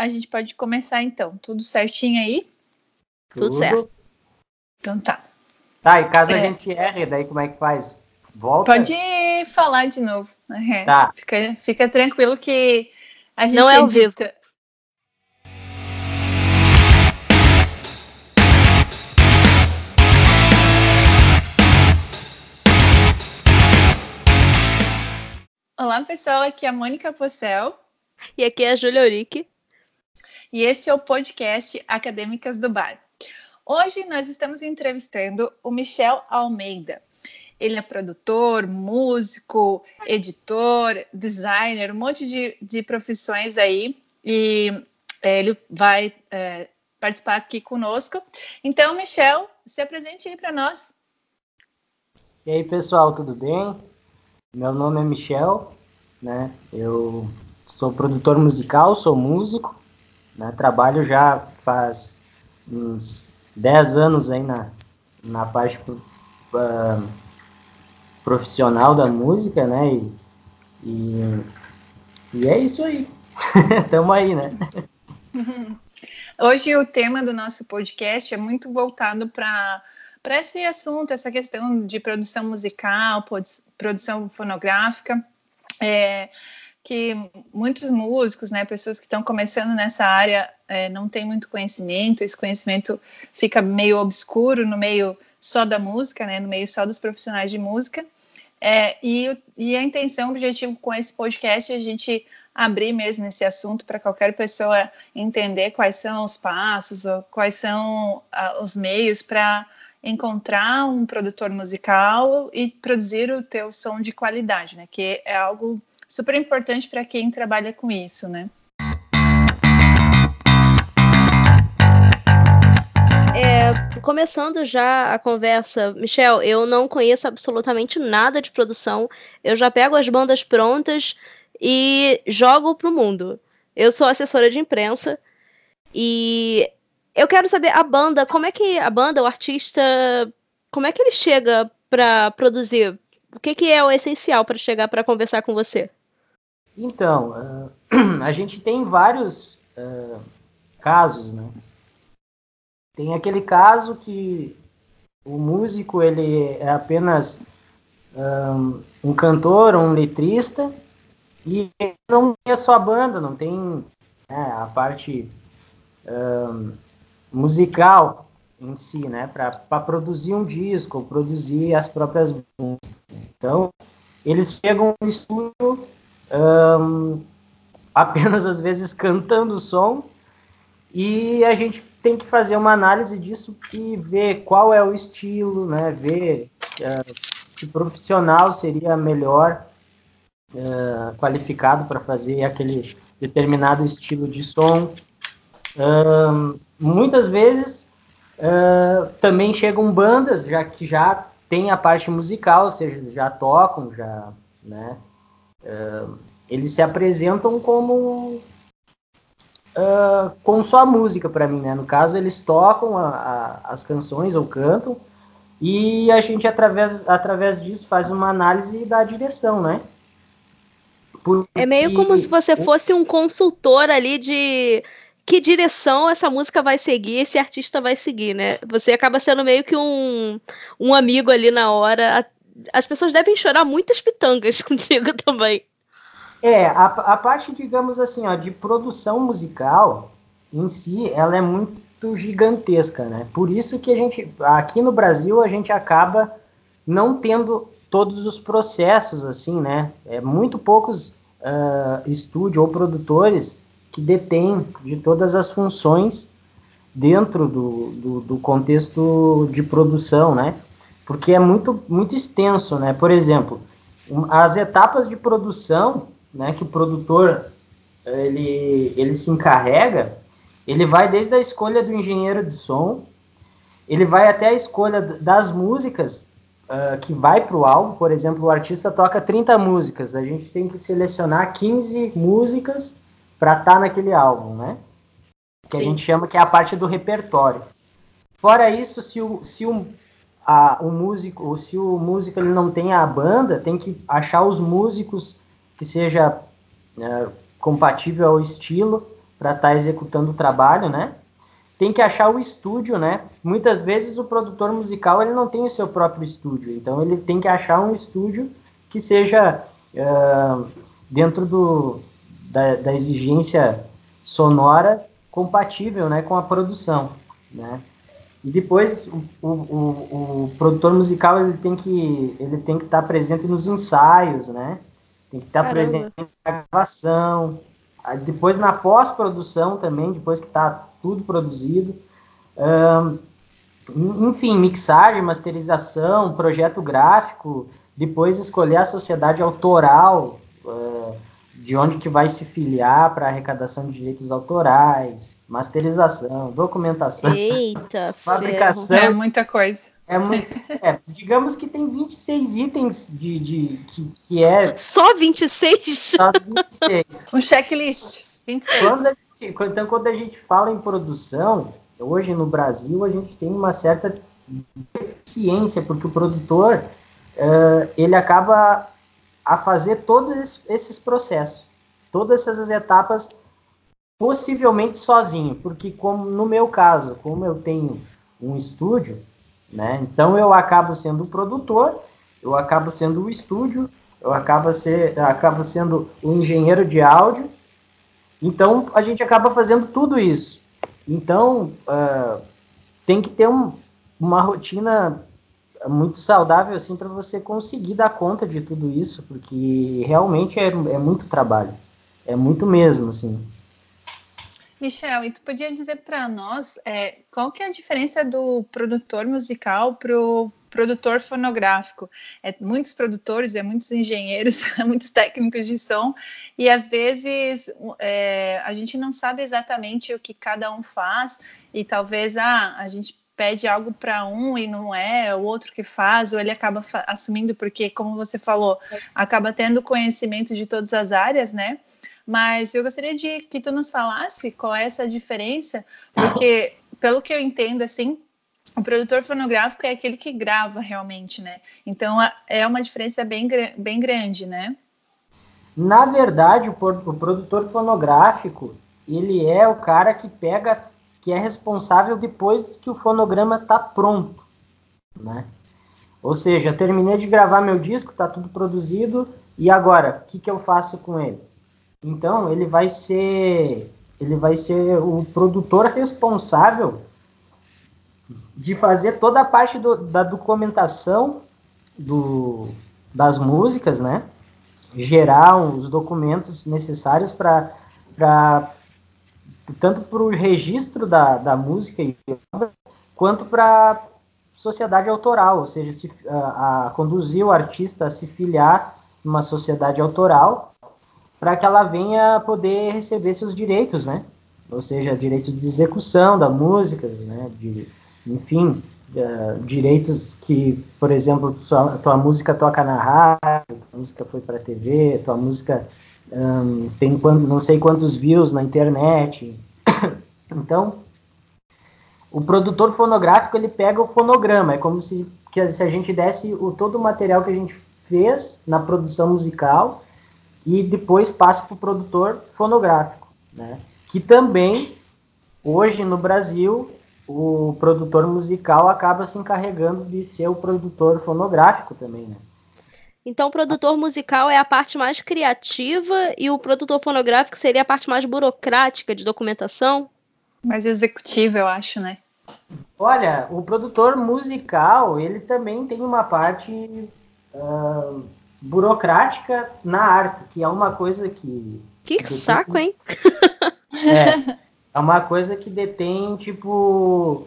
a gente pode começar então. Tudo certinho aí? Tudo, Tudo certo. Então tá. Tá, e caso é. a gente erre, daí como é que faz? Volta? Pode falar de novo. É. Tá. Fica, fica tranquilo que a gente Não é edita. Vivo. Olá, pessoal. Aqui é a Mônica Possel. E aqui é a Júlia Urique. E este é o podcast Acadêmicas do Bar. Hoje nós estamos entrevistando o Michel Almeida. Ele é produtor, músico, editor, designer, um monte de, de profissões aí. E é, ele vai é, participar aqui conosco. Então, Michel, se apresente aí para nós. E aí, pessoal, tudo bem? Meu nome é Michel, né? Eu sou produtor musical, sou músico, né? Trabalho já faz uns 10 anos aí na, na parte uh, profissional da música, né? E, e, e é isso aí. Tamo aí, né? Hoje o tema do nosso podcast é muito voltado para para esse assunto, essa questão de produção musical, produção fonográfica, é, que muitos músicos, né, pessoas que estão começando nessa área, é, não têm muito conhecimento, esse conhecimento fica meio obscuro no meio só da música, né, no meio só dos profissionais de música. É, e, e, a intenção, o objetivo com esse podcast é a gente abrir mesmo esse assunto para qualquer pessoa entender quais são os passos, ou quais são os meios para encontrar um produtor musical e produzir o teu som de qualidade, né? Que é algo super importante para quem trabalha com isso, né? É, começando já a conversa, Michel, eu não conheço absolutamente nada de produção. Eu já pego as bandas prontas e jogo pro mundo. Eu sou assessora de imprensa e eu quero saber a banda, como é que a banda, o artista, como é que ele chega para produzir? O que, que é o essencial para chegar para conversar com você? Então, uh, a gente tem vários uh, casos, né? Tem aquele caso que o músico ele é apenas um, um cantor, um letrista e não tem a sua banda, não tem né, a parte um, musical em si, né, para produzir um disco, produzir as próprias músicas. Então, eles chegam no estúdio um, apenas às vezes cantando o som e a gente tem que fazer uma análise disso e ver qual é o estilo, né, ver uh, que profissional seria melhor uh, qualificado para fazer aquele determinado estilo de som. Muitas vezes uh, também chegam bandas já que já tem a parte musical, ou seja, já tocam, já, né? Uh, eles se apresentam como uh, com só música para mim, né? No caso, eles tocam a, a, as canções ou cantam e a gente através através disso faz uma análise da direção, né? Porque... É meio como se você fosse um consultor ali de que direção essa música vai seguir, esse artista vai seguir, né? Você acaba sendo meio que um, um amigo ali na hora. As pessoas devem chorar muitas pitangas contigo também. É, a, a parte, digamos assim, ó, de produção musical em si, ela é muito gigantesca, né? Por isso que a gente, aqui no Brasil, a gente acaba não tendo todos os processos, assim, né? É muito poucos uh, estúdios ou produtores que detém de todas as funções dentro do, do, do, contexto de produção, né? Porque é muito, muito extenso, né? Por exemplo, as etapas de produção, né, que o produtor ele, ele se encarrega, ele vai desde a escolha do engenheiro de som, ele vai até a escolha das músicas uh, que vai para o álbum, por exemplo, o artista toca 30 músicas, a gente tem que selecionar 15 músicas para estar tá naquele álbum, né? Que Sim. a gente chama que é a parte do repertório. Fora isso, se o, se o, a, o músico, ou se o músico ele não tem a banda, tem que achar os músicos que seja é, compatível ao estilo para estar tá executando o trabalho, né? Tem que achar o estúdio, né? Muitas vezes o produtor musical ele não tem o seu próprio estúdio, então ele tem que achar um estúdio que seja dentro do, da, da, exigência sonora compatível, né, com a produção, né? E depois o, o, o, produtor musical ele tem que ele tem que estar presente nos ensaios, né? Tem que estar presente na gravação, depois na pós-produção também, depois que está tudo produzido. Um, enfim, mixagem, masterização, projeto gráfico, depois escolher a sociedade autoral, de onde que vai se filiar para arrecadação de direitos autorais, masterização, documentação, Eita, fabricação. É muita coisa. É muito, é, digamos que tem 26 itens de, de que, que é. Só 26? Só 26. um checklist. 26. Quando a gente, então, quando a gente fala em produção, hoje no Brasil a gente tem uma certa deficiência, porque o produtor uh, ele acaba a fazer todos esses processos, todas essas etapas, possivelmente sozinho, porque como no meu caso, como eu tenho um estúdio, né? Então eu acabo sendo o produtor, eu acabo sendo o estúdio, eu acabo, ser, eu acabo sendo o engenheiro de áudio. Então a gente acaba fazendo tudo isso. Então uh, tem que ter um, uma rotina muito saudável assim para você conseguir dar conta de tudo isso, porque realmente é, é muito trabalho, é muito mesmo assim. Michel, e tu podia dizer para nós é, qual que é a diferença do produtor musical para o produtor fonográfico? É muitos produtores, é muitos engenheiros, é muitos técnicos de som e às vezes é, a gente não sabe exatamente o que cada um faz e talvez ah, a gente pede algo para um e não é o outro que faz, ou ele acaba assumindo porque, como você falou, acaba tendo conhecimento de todas as áreas, né? Mas eu gostaria de que tu nos falasse qual é essa diferença, porque, pelo que eu entendo, assim, o produtor fonográfico é aquele que grava realmente, né? Então é uma diferença bem, bem grande, né? Na verdade, o produtor fonográfico ele é o cara que pega, que é responsável depois que o fonograma está pronto, né? Ou seja, terminei de gravar meu disco, está tudo produzido, e agora, o que, que eu faço com ele? Então, ele vai ser ele vai ser o produtor responsável de fazer toda a parte do, da documentação do, das músicas, né? Gerar os documentos necessários para tanto para o registro da, da música quanto para sociedade autoral, ou seja, se, a, a conduzir o artista a se filiar numa sociedade autoral para que ela venha poder receber seus direitos, né? Ou seja, direitos de execução da música, né? De, enfim, uh, direitos que, por exemplo, sua, tua música toca na rádio, tua música foi para a TV, tua música um, tem quando, não sei quantos views na internet. então, o produtor fonográfico ele pega o fonograma, é como se, que, se a gente desse o, todo o material que a gente fez na produção musical e depois passa para o produtor fonográfico, né? Que também hoje no Brasil o produtor musical acaba se encarregando de ser o produtor fonográfico também, né? Então, o produtor musical é a parte mais criativa e o produtor fonográfico seria a parte mais burocrática de documentação? Mais executiva, eu acho, né? Olha, o produtor musical, ele também tem uma parte uh, burocrática na arte, que é uma coisa que. Que, que saco, hein? É, é uma coisa que detém, tipo.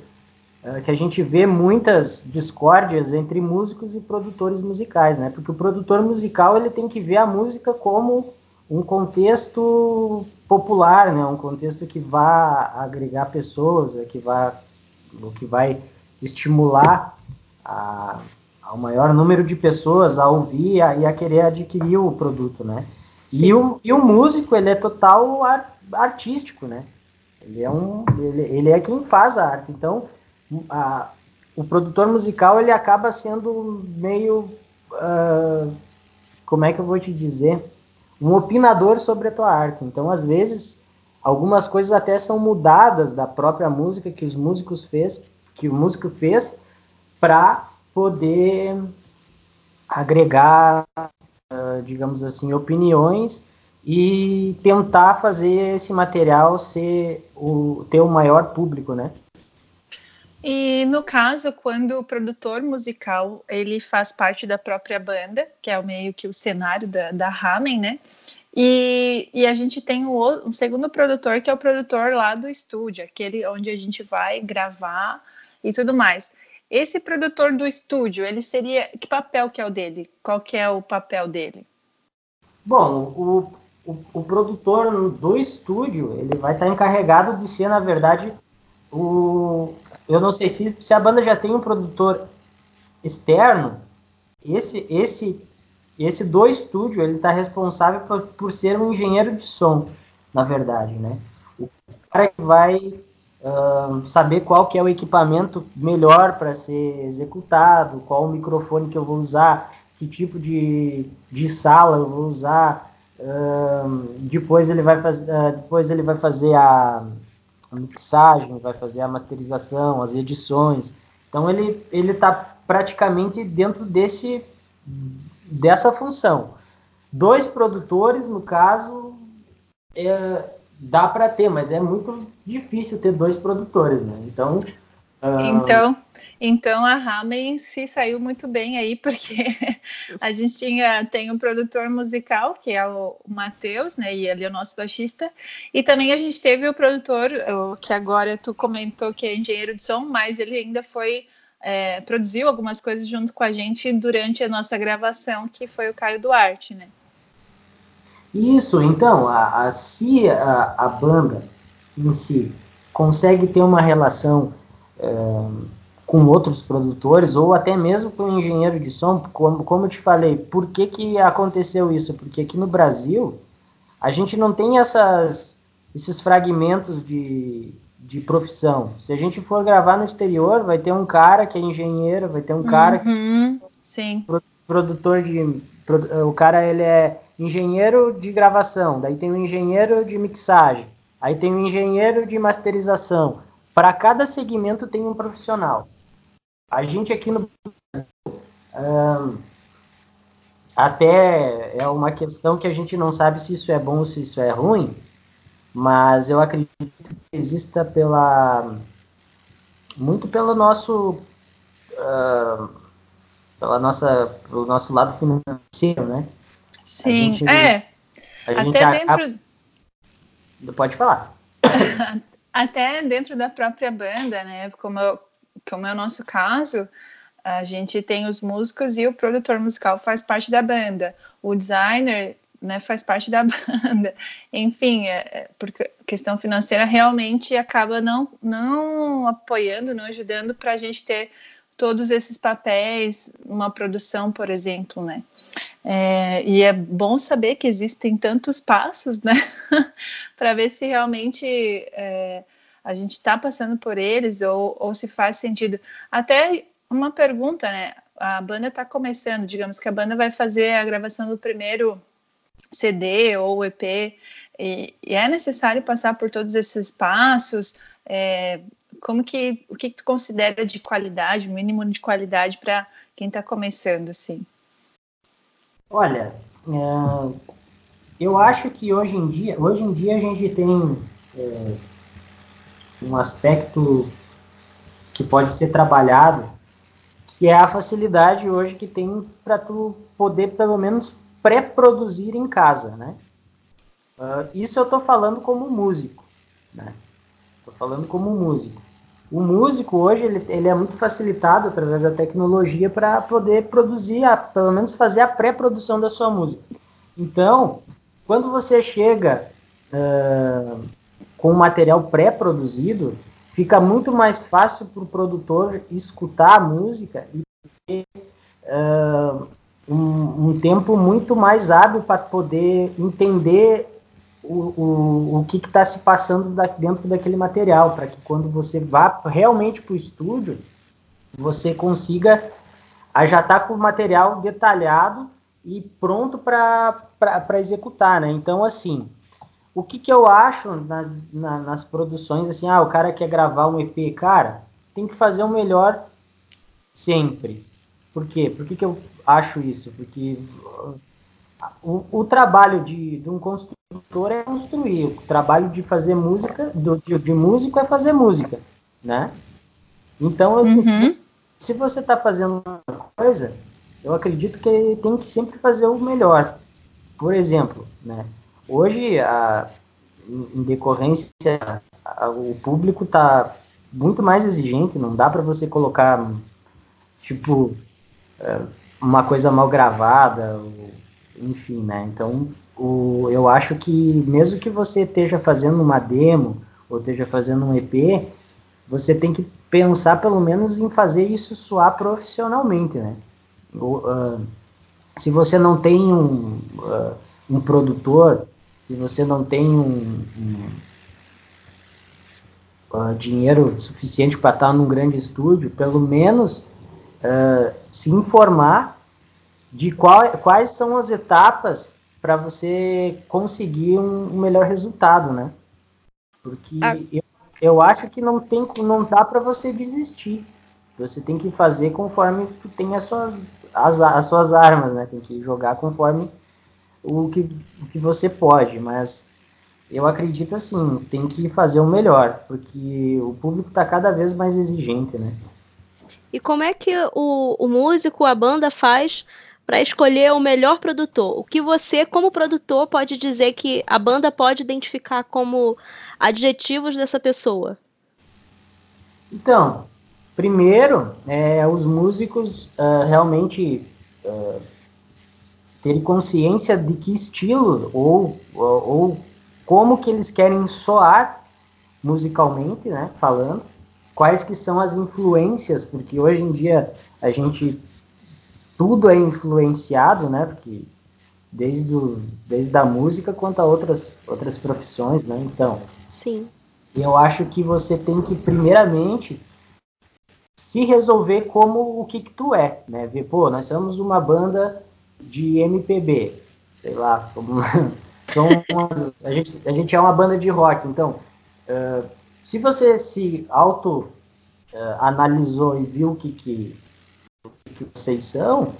É, que a gente vê muitas discórdias entre músicos e produtores musicais, né? Porque o produtor musical ele tem que ver a música como um contexto popular, né? Um contexto que vá agregar pessoas, que vá, que vai estimular a, ao maior número de pessoas a ouvir e a, e a querer adquirir o produto, né? E o, e o músico, ele é total ar, artístico, né? Ele é, um, ele, ele é quem faz a arte. Então, a, o produtor musical, ele acaba sendo meio... Uh, como é que eu vou te dizer? Um opinador sobre a tua arte. Então, às vezes, algumas coisas até são mudadas da própria música que os músicos fez, que o músico fez para poder agregar, uh, digamos assim, opiniões e tentar fazer esse material ser o ter o maior público, né? E no caso, quando o produtor musical ele faz parte da própria banda, que é meio que o cenário da, da Ramen, né? E, e a gente tem um, um segundo produtor, que é o produtor lá do estúdio, aquele onde a gente vai gravar e tudo mais. Esse produtor do estúdio, ele seria. Que papel que é o dele? Qual que é o papel dele? Bom, o, o, o produtor do estúdio, ele vai estar encarregado de ser, na verdade, o. Eu não sei se, se a banda já tem um produtor externo, esse, esse, esse do estúdio, ele está responsável por, por ser um engenheiro de som, na verdade, né? O cara que vai uh, saber qual que é o equipamento melhor para ser executado, qual o microfone que eu vou usar, que tipo de, de sala eu vou usar. Uh, depois ele vai fazer, uh, depois ele vai fazer a, a mixagem, vai fazer a masterização, as edições. Então ele ele está praticamente dentro desse dessa função. Dois produtores, no caso, é, dá para ter, mas é muito difícil ter dois produtores, né? Então. Uh... Então, a Ramen se saiu muito bem aí, porque a gente tinha, tem um produtor musical, que é o, Matheus, né? E ele é o nosso baixista. E também a gente teve o produtor, que agora tu comentou que é engenheiro de som, mas ele ainda foi. É, produziu algumas coisas junto com a gente durante a nossa gravação, que foi o Caio Duarte, né? Isso, então, a, a, se a, a banda em si consegue ter uma relação é, com outros produtores ou até mesmo com engenheiro de som, como, como eu te falei, por que, que aconteceu isso? Porque aqui no Brasil a gente não tem essas, esses fragmentos de, de profissão. Se a gente for gravar no exterior, vai ter um cara que é engenheiro, vai ter um cara uhum, que é produtor de. O cara ele é engenheiro de gravação, daí tem o engenheiro de mixagem, aí tem o engenheiro de masterização. Para cada segmento tem um profissional. A gente aqui no Brasil, até é uma questão que a gente não sabe se isso é bom ou se isso é ruim, mas eu acredito que exista pela muito pelo nosso uh, pela nossa pelo nosso lado financeiro, né? Sim, gente, é. Até dentro. Pode falar. Até dentro da própria banda, né? Como, eu, como é o nosso caso, a gente tem os músicos e o produtor musical faz parte da banda. O designer né, faz parte da banda. Enfim, é, é porque questão financeira realmente acaba não, não apoiando, não ajudando para a gente ter todos esses papéis, uma produção, por exemplo, né? É, e é bom saber que existem tantos passos, né? para ver se realmente é, a gente está passando por eles ou, ou se faz sentido. Até uma pergunta, né? A banda está começando, digamos que a banda vai fazer a gravação do primeiro CD ou EP, e, e é necessário passar por todos esses passos. É, como que o que, tu considera de qualidade, mínimo de qualidade para quem está começando assim? Olha, é, eu acho que hoje em dia, hoje em dia a gente tem é, um aspecto que pode ser trabalhado, que é a facilidade hoje que tem para tu poder pelo menos pré-produzir em casa, né? Uh, isso eu estou falando como músico, né? Estou falando como músico. O músico hoje ele, ele é muito facilitado através da tecnologia para poder produzir, a, pelo menos fazer a pré-produção da sua música. Então, quando você chega uh, com material pré-produzido, fica muito mais fácil para o produtor escutar a música e ter uh, um, um tempo muito mais hábil para poder entender o, o, o que está se passando da, dentro daquele material, para que quando você vá realmente para o estúdio, você consiga já estar tá com o material detalhado e pronto para executar, né? Então, assim, o que, que eu acho nas, na, nas produções, assim, ah, o cara quer gravar um EP, cara, tem que fazer o melhor sempre. Por quê? Por que, que eu acho isso? Porque o, o trabalho de, de, um construtor é construir, o trabalho de fazer música, do, de, de músico é fazer música, né? Então, assim, uhum. se você está fazendo uma coisa, eu acredito que tem que sempre fazer o melhor. Por exemplo, né? Hoje, a, em decorrência, a, o público está muito mais exigente, não dá para você colocar, tipo, é, uma coisa mal gravada, enfim, né? Então, o, eu acho que mesmo que você esteja fazendo uma demo ou esteja fazendo um EP, você tem que pensar pelo menos em fazer isso soar profissionalmente, né? uh, se você não tem um, uh, um produtor, se você não tem um, um uh, dinheiro suficiente para estar num grande estúdio, pelo menos se informar de qual, quais são as etapas para você conseguir um, um, melhor resultado, né? Porque ah. eu, eu acho que não tem não dá para você desistir. Você tem que fazer conforme tu tem as suas as, as suas armas, né? Tem que jogar conforme o que, que você pode, mas eu acredito assim, tem que fazer o melhor, porque o público está cada vez mais exigente, né? E como é que o, o músico, a banda faz para escolher o melhor produtor? O que você, como produtor, pode dizer que a banda pode identificar como adjetivos dessa pessoa? Então, Primeiro, é, os músicos uh, realmente uh, terem consciência de que estilo ou, ou, ou, como que eles querem soar musicalmente, né, falando, quais que são as influências, porque hoje em dia a gente tudo é influenciado, né, porque desde, o, desde a música quanto a outras, outras profissões, né, então. Sim. Eu acho que você tem que, primeiramente, se resolver como o que, que tu é, né? Ver, pô, nós somos uma banda de MPB, sei lá, somos, somos a, gente, a gente é uma banda de rock, então, uh, se você se auto uh, analisou e viu o que, que, que vocês são,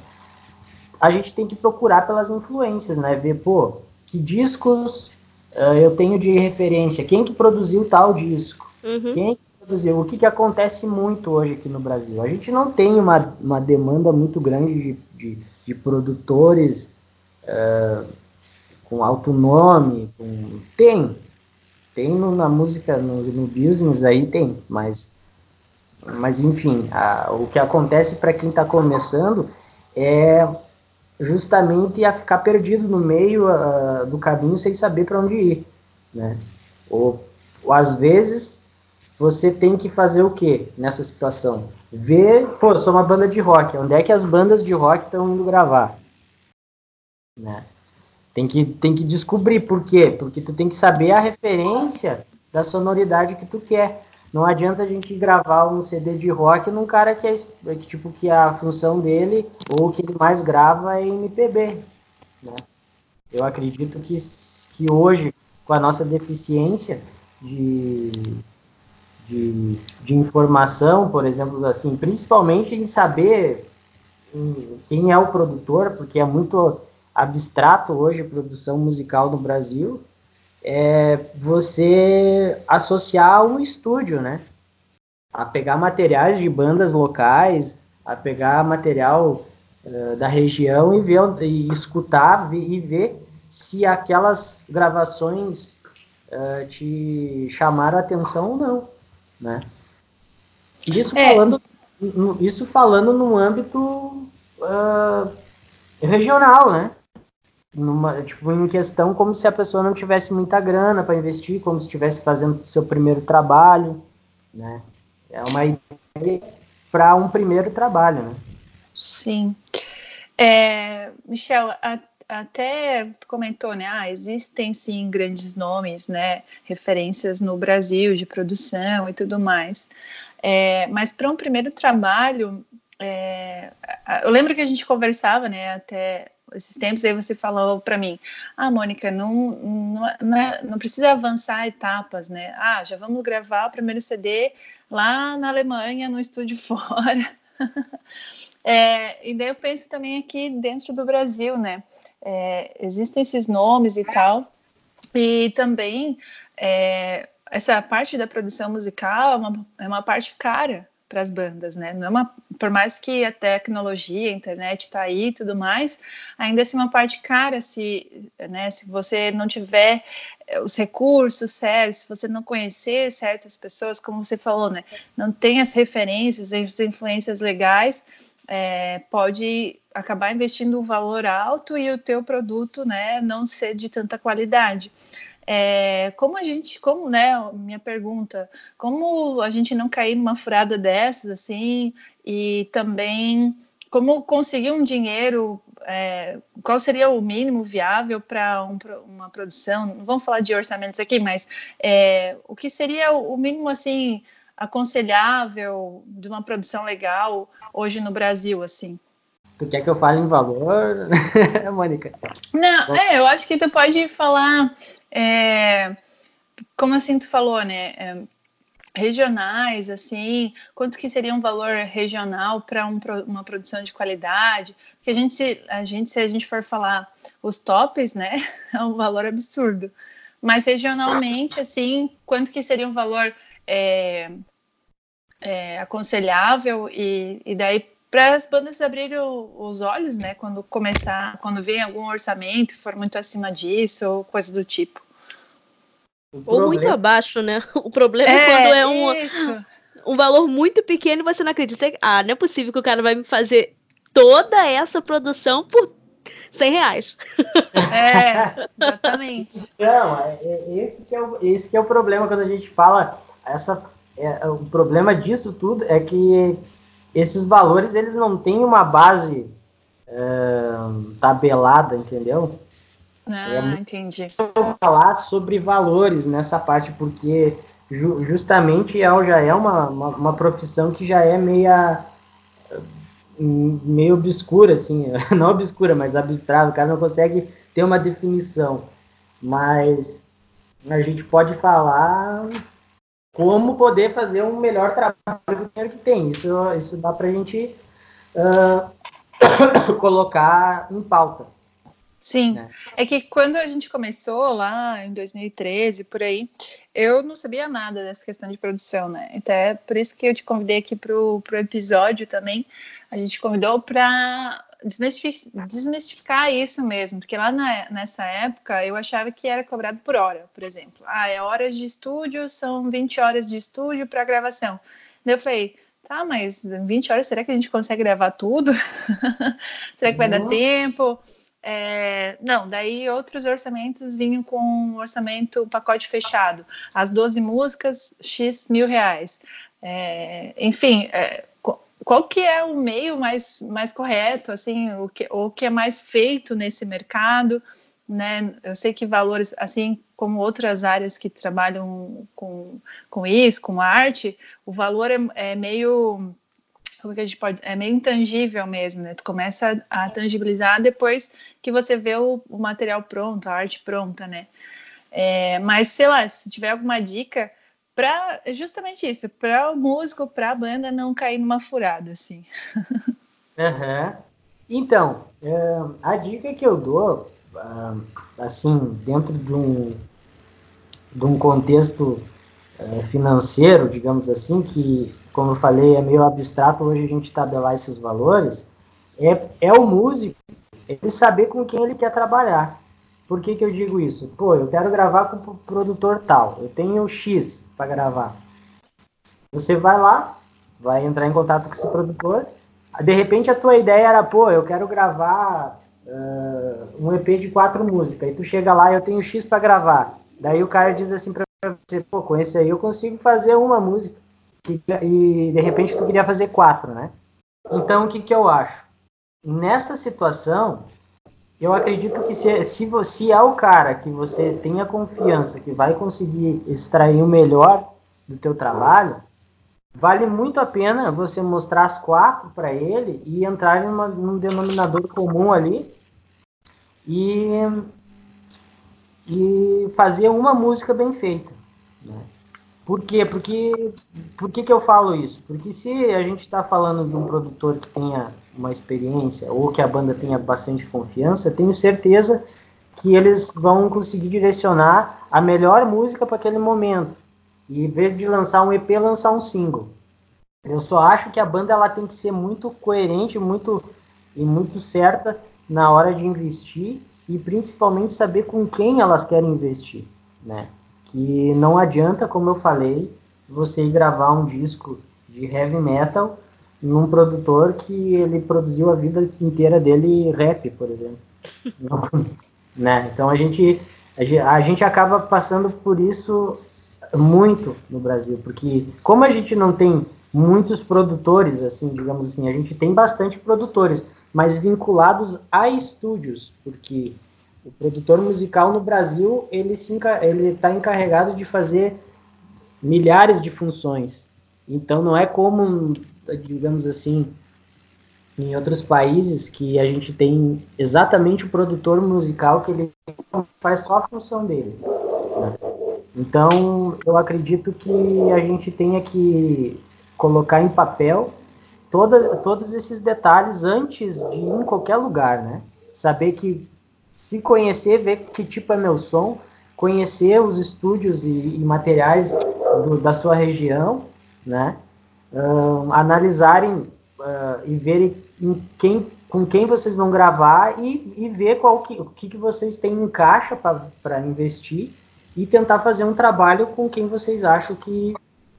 a gente tem que procurar pelas influências, né? Ver, pô, que discos uh, eu tenho de referência, quem que produziu tal disco, uhum. quem dizer, o que, que acontece muito hoje aqui no Brasil? A gente não tem uma, uma demanda muito grande de, de, de produtores uh, com alto nome. Com... Tem. Tem no, na música, no, no business aí tem, mas, mas enfim, a, o que acontece para quem está começando é justamente a ficar perdido no meio uh, do caminho sem saber para onde ir, né? Ou, ou às vezes você tem que fazer o que nessa situação? Ver, pô, sou uma banda de rock, onde é que as bandas de rock estão indo gravar? Né? Tem que, tem que descobrir por quê? Porque tu tem que saber a referência da sonoridade que tu quer. Não adianta a gente gravar um CD de rock num cara que é que, tipo que a função dele ou que ele mais grava é MPB. Né? Eu acredito que, que hoje, com a nossa deficiência de, de, de informação, por exemplo, assim, principalmente em saber quem é o produtor, porque é muito abstrato hoje a produção musical no Brasil, é você associar um estúdio, né? A pegar materiais de bandas locais, a pegar material uh, da região e ver e escutar e ver se aquelas gravações uh, te chamaram a atenção ou não né? Isso é. falando, isso falando no âmbito uh, regional, né? Numa, tipo, em questão como se a pessoa não tivesse muita grana para investir, como se estivesse fazendo seu primeiro trabalho, né? É uma ideia para um primeiro trabalho, né? Sim. É, Michel, a, até comentou, né? Ah, existem sim grandes nomes, né? Referências no Brasil de produção e tudo mais. É, mas para um primeiro trabalho, é, eu lembro que a gente conversava, né? Até esses tempos, aí você falou para mim, ah, Mônica, não, não, não, é, não, precisa avançar etapas, né? Ah, já vamos gravar o primeiro CD lá na Alemanha, no estúdio fora. é, e daí eu penso também aqui dentro do Brasil, né? É, existem esses nomes e tal, e também é, essa parte da produção musical é uma, é uma parte cara, para as bandas, né? Não é uma, por mais que a tecnologia, a internet está aí e tudo mais, ainda assim uma parte cara se, né, se você não tiver eh, os recursos certos, se você não conhecer certas pessoas, como você falou, né? Não tem as referências, as influências legais, é, pode acabar investindo um valor alto e o teu produto, né, não ser de tanta qualidade. É, como a gente, como, né, minha pergunta, como a gente não cair numa furada dessas, assim, e também como conseguir um dinheiro, é, qual seria o mínimo viável para um, uma produção, não vamos falar de orçamentos aqui, mas é, o que seria o mínimo, assim, aconselhável de uma produção legal hoje no Brasil, assim? Tu quer que eu fale em valor, Mônica? Não, é, eu acho que tu pode falar é, como assim tu falou, né? É, regionais, assim, quanto que seria um valor regional para um, uma produção de qualidade? Porque a gente, a gente, se a gente for falar os tops, né, é um valor absurdo. Mas regionalmente, assim, quanto que seria um valor é, é, aconselhável e, e daí para as bandas abrirem os olhos, né, quando começar, quando vem algum orçamento, for muito acima disso ou coisa do tipo. Ou muito abaixo, né? O problema é, é quando é um, um valor muito pequeno e você não acredita. Ah, não é possível que o cara vai me fazer toda essa produção por 100 reais. É, exatamente. Não, é, é, esse, que é o, esse que é o problema quando a gente fala. Essa, é, o problema disso tudo é que esses valores eles não têm uma base uh, tabelada, entendeu? Ah, é entendi. falar sobre valores nessa parte, porque ju justamente já é uma, uma, uma, profissão que já é meia meio obscura, assim, não obscura, mas abstrata, o cara não consegue ter uma definição. Mas a gente pode falar como poder fazer um melhor trabalho do dinheiro que tem. Isso, isso dá para a gente uh, colocar em pauta. Sim, né? é que quando a gente começou lá em 2013, por aí, eu não sabia nada dessa questão de produção, né? Então é por isso que eu te convidei aqui para o episódio também. A gente convidou para desmistificar, desmistificar, isso mesmo, porque lá na, nessa época eu achava que era cobrado por hora, por exemplo. Ah, é horas de estúdio, são 20 horas de estúdio para gravação. Daí eu falei, tá, mas 20 horas, será que a gente consegue gravar tudo? será que vai dar tempo? É, não, daí outros orçamentos vinham com um orçamento, um pacote fechado. As 12 músicas, X mil reais. É, enfim, é, qual que é o meio mais, mais correto, assim, o que, o que é mais feito nesse mercado, né? Eu sei que valores, assim como outras áreas que trabalham com, com isso, com arte, o valor é, é meio como que a gente pode. É meio intangível mesmo, né? Tu começa a tangibilizar depois que você vê o, o material pronto, a arte pronta, né? É, mas, sei lá, se tiver alguma dica para justamente isso, para o músico, para a banda não cair numa furada, assim. Uhum. Então, é, a dica que eu dou, ah, assim, dentro de um, de um contexto é, financeiro, digamos assim, que como eu falei, é meio abstrato hoje a gente tabelar esses valores, é, é o músico ele saber com quem ele quer trabalhar. Por que, que eu digo isso? Pô, eu quero gravar com o produtor tal, eu tenho X para gravar. Você vai lá, vai entrar em contato com esse produtor, de repente a tua ideia era, pô, eu quero gravar uh, um EP de quatro músicas, e tu chega lá eu tenho X para gravar. Daí o cara diz assim para você, pô, com esse aí eu consigo fazer uma música e de repente tu queria fazer quatro, né? Então o que, que eu acho? Nessa situação, eu acredito que se, se você é o cara que você tenha confiança que vai conseguir extrair o melhor do teu trabalho, vale muito a pena você mostrar as quatro para ele e entrar numa, num denominador comum ali e, e fazer uma música bem feita. Né? Por quê? Porque, por que, que eu falo isso? Porque se a gente está falando de um produtor que tenha uma experiência ou que a banda tenha bastante confiança, tenho certeza que eles vão conseguir direcionar a melhor música para aquele momento. E em vez de lançar um EP, lançar um single. Eu só acho que a banda ela tem que ser muito coerente, muito e muito certa na hora de investir e principalmente saber com quem elas querem investir, né? Que não adianta, como eu falei, você ir gravar um disco de heavy metal num produtor que ele produziu a vida inteira dele rap, por exemplo. não, né? Então a gente, a gente acaba passando por isso muito no Brasil, porque como a gente não tem muitos produtores, assim, digamos assim, a gente tem bastante produtores, mas vinculados a estúdios, porque o produtor musical no Brasil ele está encarregado de fazer milhares de funções. Então não é como, digamos assim, em outros países que a gente tem exatamente o produtor musical que ele faz só a função dele. Né? Então eu acredito que a gente tenha que colocar em papel todas, todos esses detalhes antes de ir em qualquer lugar, né? Saber que se conhecer, ver que tipo é meu som, conhecer os estúdios e, e materiais do, da sua região, né? Analisarem uh, e verem quem, com quem vocês vão gravar e, e ver qual que, o que, que vocês têm em caixa para investir e tentar fazer um trabalho com quem vocês acham que,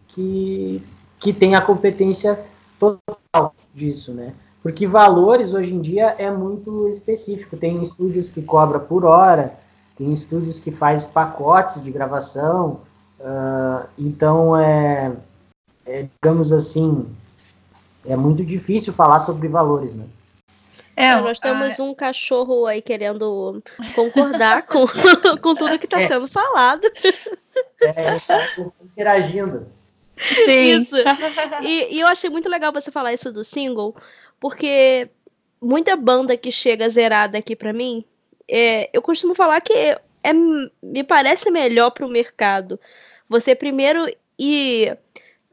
que, que tem a competência total disso, né? Porque valores hoje em dia é muito específico. Tem estúdios que cobra por hora, tem estúdios que faz pacotes de gravação. Uh, então é, é, digamos assim, é muito difícil falar sobre valores, né? É, nós temos um cachorro aí querendo concordar com, com tudo que está é. sendo falado. É, está interagindo. Sim. Isso. E, e, eu achei muito legal você falar isso do single, porque muita banda que chega zerada aqui para mim, é, eu costumo falar que é, me parece melhor para o mercado. Você primeiro ir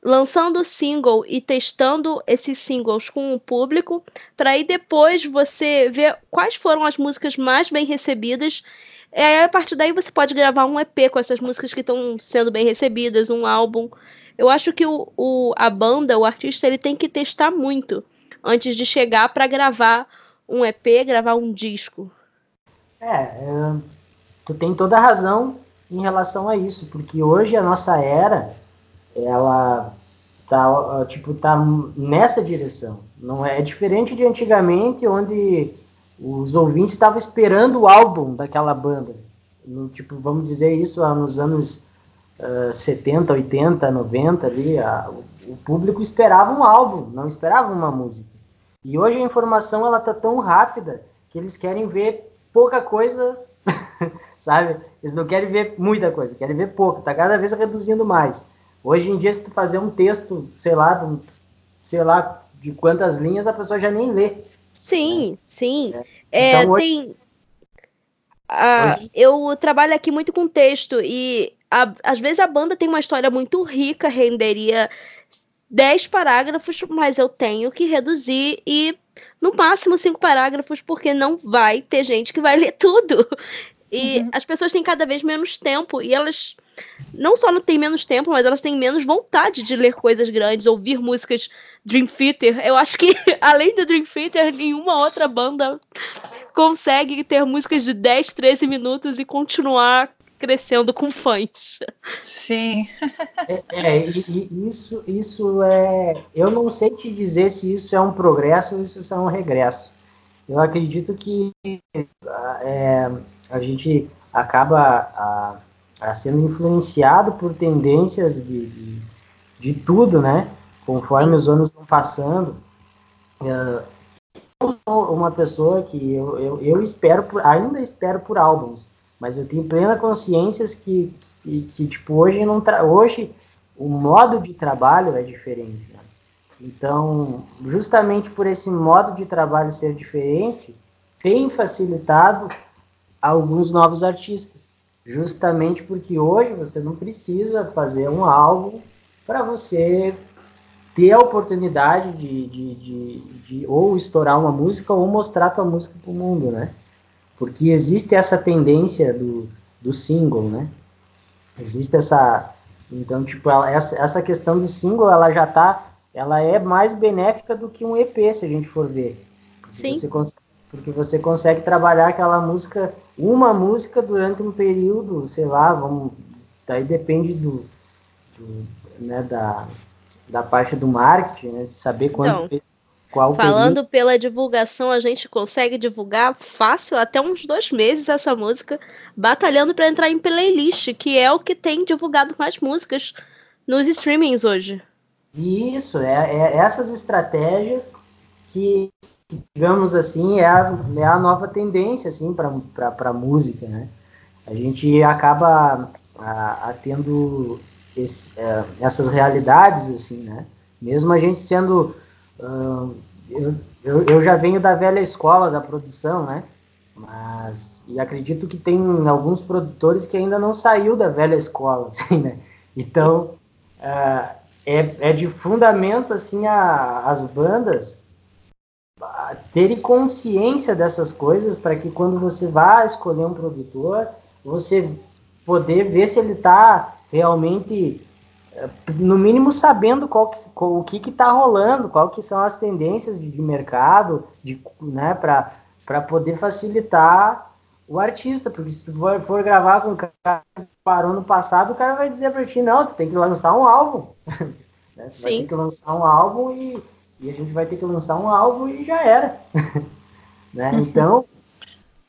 lançando single e testando esses singles com o público, para aí depois você ver quais foram as músicas mais bem recebidas. E aí, a partir daí você pode gravar um EP com essas músicas que estão sendo bem recebidas, um álbum. Eu acho que o, o, a banda, o artista, ele tem que testar muito antes de chegar para gravar um EP, gravar um disco. É, é, tu tem toda a razão em relação a isso, porque hoje a nossa era ela tá tipo tá nessa direção. Não é, é diferente de antigamente, onde os ouvintes estavam esperando o álbum daquela banda. No, tipo, vamos dizer isso nos anos uh, 70, 80, 90 ali, a, o, o público esperava um álbum, não esperava uma música. E hoje a informação ela tá tão rápida que eles querem ver pouca coisa, sabe? Eles não querem ver muita coisa, querem ver pouco, tá cada vez reduzindo mais. Hoje em dia, se tu fazer um texto, sei lá, um, sei lá de quantas linhas, a pessoa já nem lê. Sim, né? sim. É. Então, hoje... tem... Ah, hoje... Eu trabalho aqui muito com texto e a, às vezes a banda tem uma história muito rica, renderia 10 parágrafos, mas eu tenho que reduzir e no máximo cinco parágrafos, porque não vai ter gente que vai ler tudo. E uhum. as pessoas têm cada vez menos tempo e elas não só não têm menos tempo, mas elas têm menos vontade de ler coisas grandes, ouvir músicas Dream Theater. Eu acho que além do Dream Theater, nenhuma outra banda consegue ter músicas de 10, 13 minutos e continuar crescendo com fãs. Sim. é, é isso, isso é. Eu não sei te dizer se isso é um progresso ou se isso é um regresso. Eu acredito que é, a gente acaba a, a sendo influenciado por tendências de, de, de, tudo, né? Conforme os anos estão passando. É, eu sou uma pessoa que eu, eu, eu espero, por, ainda espero por álbuns, mas eu tenho plena consciência que, que, que tipo, hoje, não hoje o modo de trabalho é diferente. Né? Então, justamente por esse modo de trabalho ser diferente, tem facilitado alguns novos artistas. Justamente porque hoje você não precisa fazer um álbum para você ter a oportunidade de, de, de, de, ou estourar uma música ou mostrar tua música para o mundo, né? Porque existe essa tendência do, do single, né? Existe essa... Então, tipo, ela, essa, essa questão do single, ela já tá... Ela é mais benéfica do que um EP, se a gente for ver. Sim. Você porque você consegue trabalhar aquela música, uma música durante um período, sei lá, vamos, daí depende do, do né, da, da parte do marketing, né, de saber quanto, Então, qual Falando período. pela divulgação, a gente consegue divulgar fácil até uns dois meses essa música, batalhando para entrar em playlist, que é o que tem divulgado mais músicas nos streamings hoje. E Isso, é, é essas estratégias que, digamos assim, é a, é a nova tendência assim, para a música, né? A gente acaba a, a tendo esse, é, essas realidades, assim, né? Mesmo a gente sendo... Eu, eu, eu já venho da velha escola da produção, né? Mas, e acredito que tem alguns produtores que ainda não saiu da velha escola, assim, né? Então, uh, é, é de fundamento, assim, a, as bandas terem consciência dessas coisas para que quando você vá escolher um produtor, você poder ver se ele está realmente no mínimo sabendo qual, que, qual o que está rolando, qual que são as tendências de, de mercado, de, né, para poder facilitar o artista, porque se tu for, for, gravar com um cara que parou no passado, o cara vai dizer para ti, não, tu tem que lançar um álbum. né? Tu vai ter que lançar um álbum e, e a gente vai ter que lançar um álbum e já era. né? Então,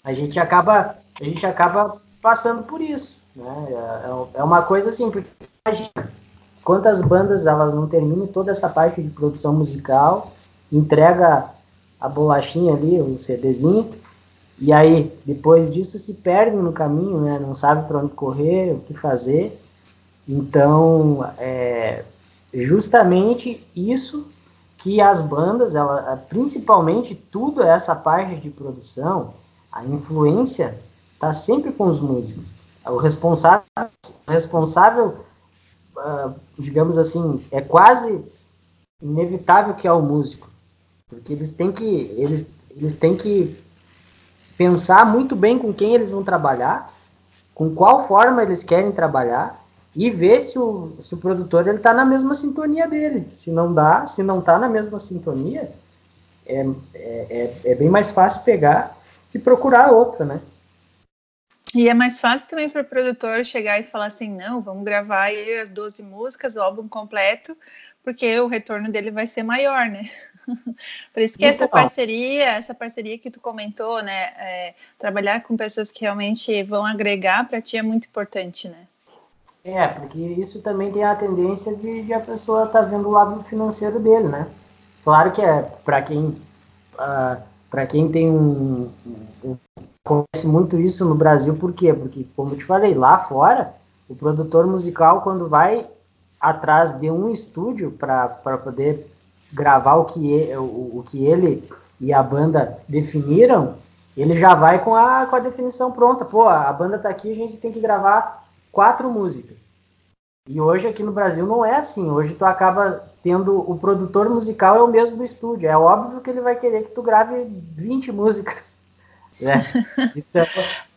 a gente acaba a gente acaba passando por isso. Né? É, é uma coisa assim, porque imagina, quantas bandas elas não terminam toda essa parte de produção musical, entrega a bolachinha ali, o CDzinho, e aí depois disso se perde no caminho, né? não sabe para onde correr, o que fazer. Então, é justamente isso que as bandas, ela, principalmente tudo essa parte de produção, a influência está sempre com os músicos. O responsável, responsável uh, digamos assim, é quase inevitável que é o músico, porque eles têm que eles, eles têm que pensar muito bem com quem eles vão trabalhar, com qual forma eles querem trabalhar e ver se o, se o produtor ele está na mesma sintonia dele. Se não dá, se não está na mesma sintonia, é, é, é, bem mais fácil pegar e procurar outra, né? E é mais fácil também para o produtor chegar e falar assim, não, vamos gravar aí as 12 músicas, o álbum completo, porque o retorno dele vai ser maior, né? Por isso que essa parceria, essa parceria que tu comentou, né, é, trabalhar com pessoas que realmente vão agregar para ti é muito importante, né? É, porque isso também tem a tendência de, de a pessoa estar tá vendo o lado financeiro dele, né? Claro que é para quem uh, ah, para quem tem um, um, Acontece muito isso no Brasil, por quê? Porque, como eu te falei, lá fora, o produtor musical, quando vai atrás de um estúdio para poder gravar o que, ele, o, o que ele e a banda definiram, ele já vai com a, com a definição pronta. Pô, a banda tá aqui, a gente tem que gravar quatro músicas. E hoje aqui no Brasil não é assim. Hoje tu acaba tendo o produtor musical é o mesmo do estúdio. É óbvio que ele vai querer que tu grave 20 músicas. Né? Então,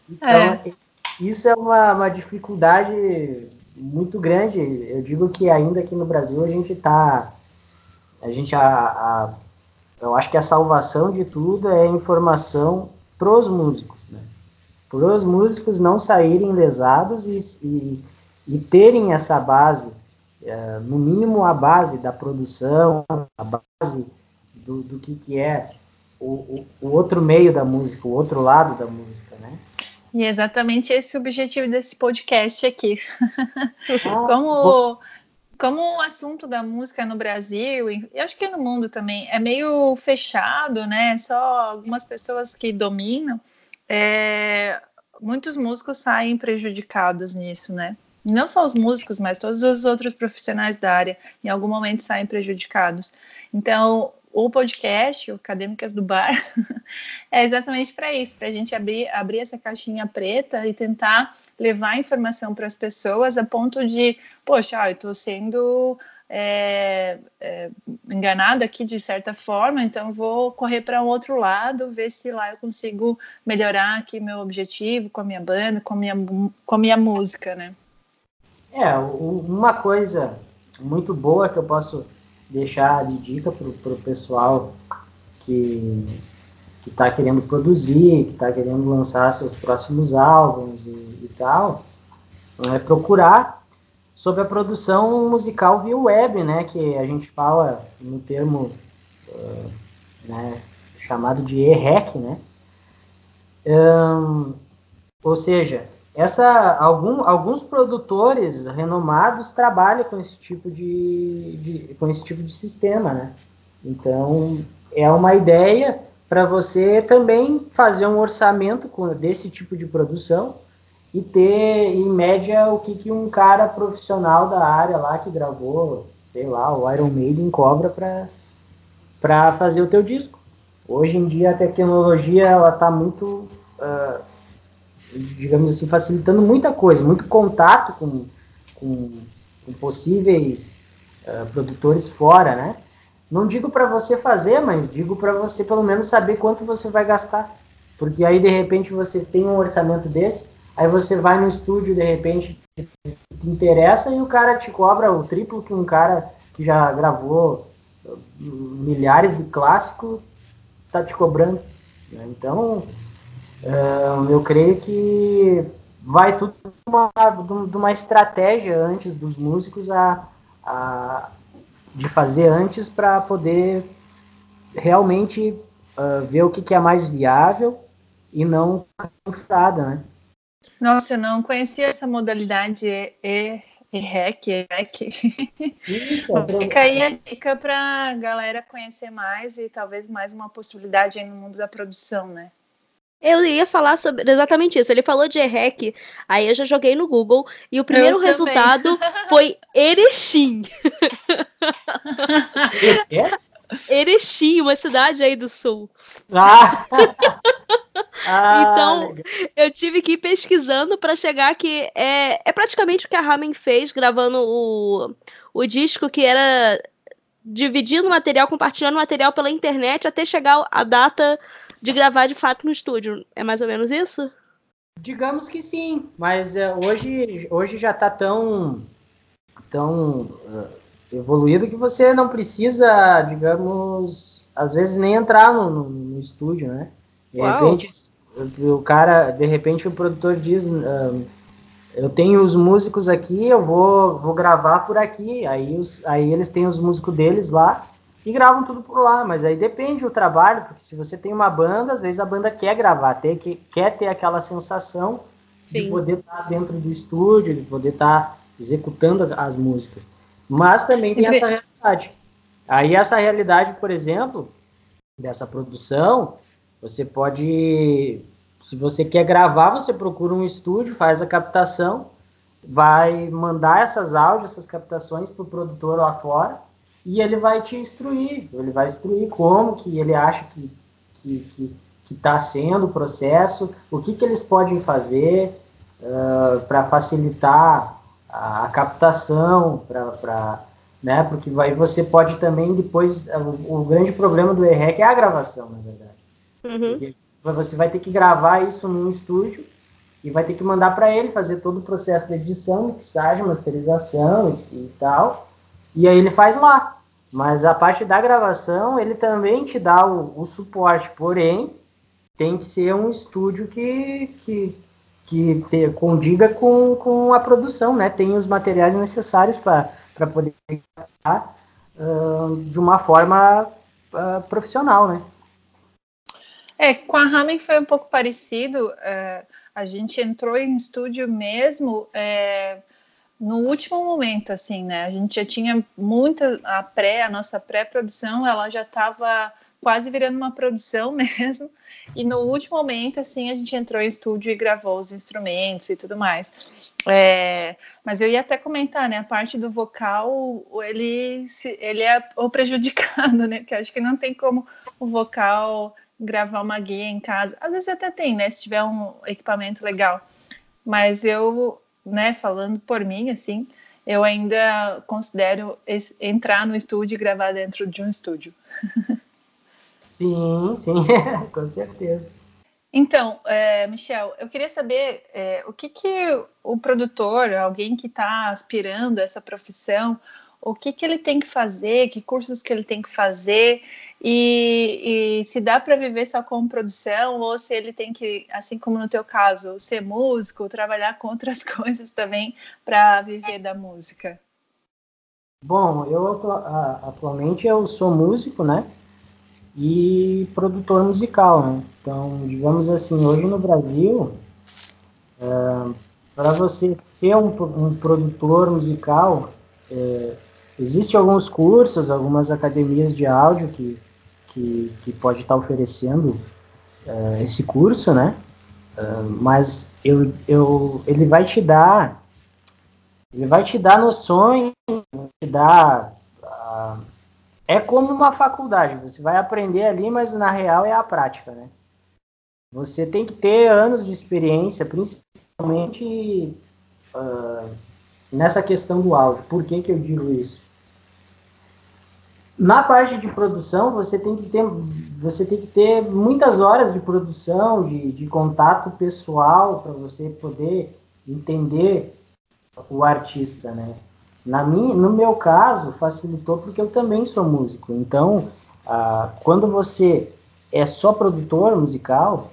então é. isso é uma, uma dificuldade muito grande. Eu digo que ainda aqui no Brasil a gente está. A gente a, a, eu acho que a salvação de tudo é a informação pros músicos, né? Para os músicos não saírem lesados e, e, e terem essa base, é, no mínimo a base da produção, a base do, do que, que é o, o, outro meio da música, o outro lado da música, né? E é exatamente esse o objetivo desse podcast aqui. Ah, como, como o assunto da música no Brasil, e acho que no mundo também, é meio fechado, né? Só algumas pessoas que dominam, é, muitos músicos saem prejudicados nisso, né? Não só os músicos, mas todos os outros profissionais da área, em algum momento saem prejudicados. Então, o podcast, o Acadêmicas do Bar, é exatamente para isso, para a gente abrir, abrir essa caixinha preta e tentar levar informação para as pessoas a ponto de, poxa, eu estou sendo é, é, enganada aqui de certa forma, então vou correr para um outro lado, ver se lá eu consigo melhorar aqui meu objetivo com a minha banda, com a minha, com a minha música, né? É, uma coisa muito boa que eu posso deixar de dica para o pessoal que que está querendo produzir, que está querendo lançar seus próximos álbuns e, e tal, é procurar sobre a produção musical via web, né, que a gente fala no termo uh, né, chamado de EREC, né, um, ou seja, essa, algum, alguns produtores renomados trabalham com esse tipo de, de, com esse tipo de sistema, né? Então é uma ideia para você também fazer um orçamento com, desse tipo de produção e ter em média o que, que um cara profissional da área lá que gravou, sei lá, o Iron Maiden cobra para para fazer o teu disco. Hoje em dia a tecnologia ela está muito uh, digamos assim, facilitando muita coisa, muito contato com, com, com possíveis uh, produtores fora, né? Não digo para você fazer, mas digo para você pelo menos saber quanto você vai gastar. Porque aí, de repente, você tem um orçamento desse, aí você vai no estúdio, de repente, te interessa e o cara te cobra o triplo que um cara que já gravou milhares de clássicos tá te cobrando. Né? Então, eu creio que vai tudo de uma, de uma estratégia antes dos músicos a, a de fazer antes para poder realmente uh, ver o que, que, é mais viável e não cansada, né? Nossa, eu não conhecia essa modalidade e, e, REC, EREC. Isso, é Fica aí a dica para a galera conhecer mais e talvez mais uma possibilidade no mundo da produção, né? Eu ia falar sobre exatamente isso. Ele falou de EREC, aí eu já joguei no Google e o primeiro resultado foi Erechim. É? Erechim, uma cidade aí do sul. Ah. ah então, eu tive que ir pesquisando para chegar que é, é praticamente o que a Ramen fez gravando o, o disco que era dividindo material, compartilhando material pela internet até chegar a data de gravar de fato no estúdio. É mais ou menos isso? Digamos que sim, mas uh, hoje, hoje já está tão, tão uh, evoluído que você não precisa, digamos, às vezes nem entrar no, no, no estúdio, né? De Uau. repente, o cara, de repente o produtor diz, uh, eu tenho os músicos aqui, eu vou, vou gravar por aqui, aí, os, aí eles têm os músicos deles lá, e gravam tudo por lá, mas aí depende do trabalho, porque se você tem uma banda, às vezes a banda quer gravar, ter, que, quer ter aquela sensação Sim. de poder estar tá dentro do estúdio, de poder estar tá executando as músicas. Mas também tem Entre... essa realidade. Aí essa realidade, por exemplo, dessa produção, você pode, se você quer gravar, você procura um estúdio, faz a captação, vai mandar essas áudios, essas captações para o produtor lá fora, e ele vai te instruir, ele vai instruir como que ele acha que que está sendo o processo, o que que eles podem fazer uh, para facilitar a, a captação, para né, porque aí você pode também depois o, o, grande problema do EREC é a gravação, na verdade. Uhum. Você vai ter que gravar isso num estúdio e vai ter que mandar para ele fazer todo o processo de edição, mixagem, masterização e, e tal. E aí ele faz lá. Mas a parte da gravação, ele também te dá o, o suporte, porém, tem que ser um estúdio que, que, que te, condiga com, com a produção, né? Tem os materiais necessários para poder gravar uh, de uma forma uh, profissional, né? É, com a Ramen foi um pouco parecido. Uh, a gente entrou em estúdio mesmo é, no último momento, assim, né? A gente já tinha muita a pré, a nossa pré-produção, ela já estava quase virando uma produção mesmo. E no último momento, assim, a gente entrou em estúdio e gravou os instrumentos e tudo mais. É, mas eu ia até comentar, né? A parte do vocal, ele, ele é o prejudicado, né? Porque acho que não tem como o vocal gravar uma guia em casa. Às vezes até tem, né? Se tiver um equipamento legal. Mas eu, né, falando por mim, assim, eu ainda considero esse, entrar no estúdio e gravar dentro de um estúdio. Sim, sim, com certeza. Então, é, Michel, eu queria saber é, o que, que o produtor, alguém que está aspirando a essa profissão, o que, que ele tem que fazer, que cursos que ele tem que fazer, e, e se dá para viver só com produção, ou se ele tem que, assim como no teu caso, ser músico, trabalhar com outras coisas também para viver da música. Bom, eu atualmente eu sou músico, né? E produtor musical, né? Então, digamos assim, hoje no Brasil, é, para você ser um, um produtor musical, é, Existem alguns cursos, algumas academias de áudio que, que, que pode estar oferecendo uh, esse curso, né? Uh, mas eu, eu, ele vai te dar ele vai te dar noções, te dar uh, é como uma faculdade, você vai aprender ali, mas na real é a prática, né? Você tem que ter anos de experiência, principalmente uh, nessa questão do áudio. Por que, que eu digo isso? Na parte de produção, você tem que ter, você tem que ter muitas horas de produção, de, de contato pessoal, para você poder entender o artista, né? Na minha, no meu caso, facilitou porque eu também sou músico. Então, ah, quando você é só produtor musical